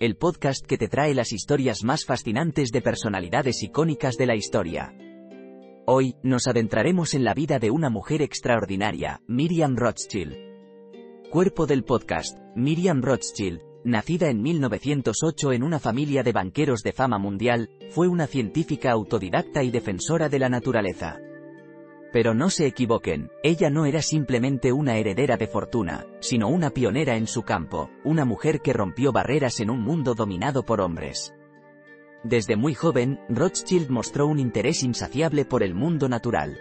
el podcast que te trae las historias más fascinantes de personalidades icónicas de la historia. Hoy, nos adentraremos en la vida de una mujer extraordinaria, Miriam Rothschild. Cuerpo del podcast, Miriam Rothschild, nacida en 1908 en una familia de banqueros de fama mundial, fue una científica autodidacta y defensora de la naturaleza. Pero no se equivoquen, ella no era simplemente una heredera de fortuna, sino una pionera en su campo, una mujer que rompió barreras en un mundo dominado por hombres. Desde muy joven, Rothschild mostró un interés insaciable por el mundo natural.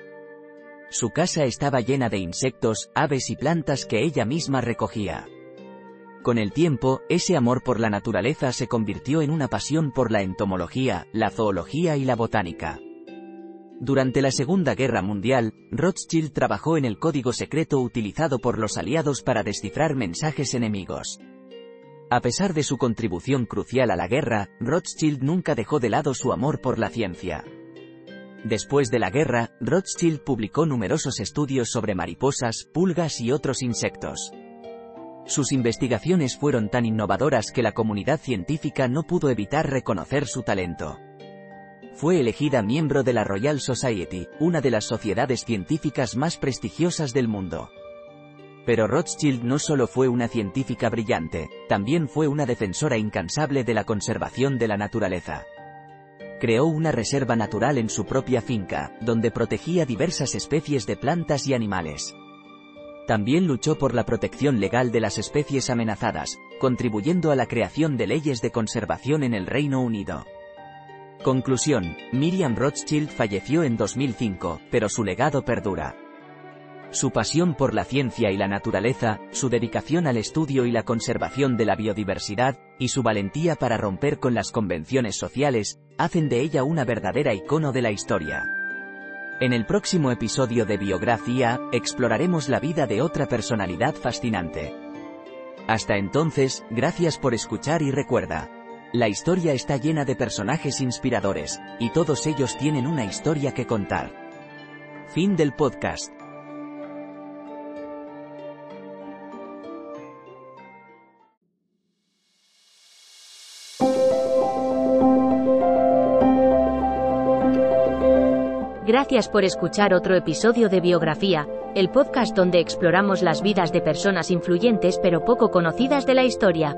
Su casa estaba llena de insectos, aves y plantas que ella misma recogía. Con el tiempo, ese amor por la naturaleza se convirtió en una pasión por la entomología, la zoología y la botánica. Durante la Segunda Guerra Mundial, Rothschild trabajó en el código secreto utilizado por los aliados para descifrar mensajes enemigos. A pesar de su contribución crucial a la guerra, Rothschild nunca dejó de lado su amor por la ciencia. Después de la guerra, Rothschild publicó numerosos estudios sobre mariposas, pulgas y otros insectos. Sus investigaciones fueron tan innovadoras que la comunidad científica no pudo evitar reconocer su talento. Fue elegida miembro de la Royal Society, una de las sociedades científicas más prestigiosas del mundo. Pero Rothschild no solo fue una científica brillante, también fue una defensora incansable de la conservación de la naturaleza. Creó una reserva natural en su propia finca, donde protegía diversas especies de plantas y animales. También luchó por la protección legal de las especies amenazadas, contribuyendo a la creación de leyes de conservación en el Reino Unido. Conclusión, Miriam Rothschild falleció en 2005, pero su legado perdura. Su pasión por la ciencia y la naturaleza, su dedicación al estudio y la conservación de la biodiversidad, y su valentía para romper con las convenciones sociales, hacen de ella una verdadera icono de la historia. En el próximo episodio de Biografía, exploraremos la vida de otra personalidad fascinante. Hasta entonces, gracias por escuchar y recuerda, la historia está llena de personajes inspiradores, y todos ellos tienen una historia que contar. Fin del podcast. Gracias por escuchar otro episodio de Biografía, el podcast donde exploramos las vidas de personas influyentes pero poco conocidas de la historia.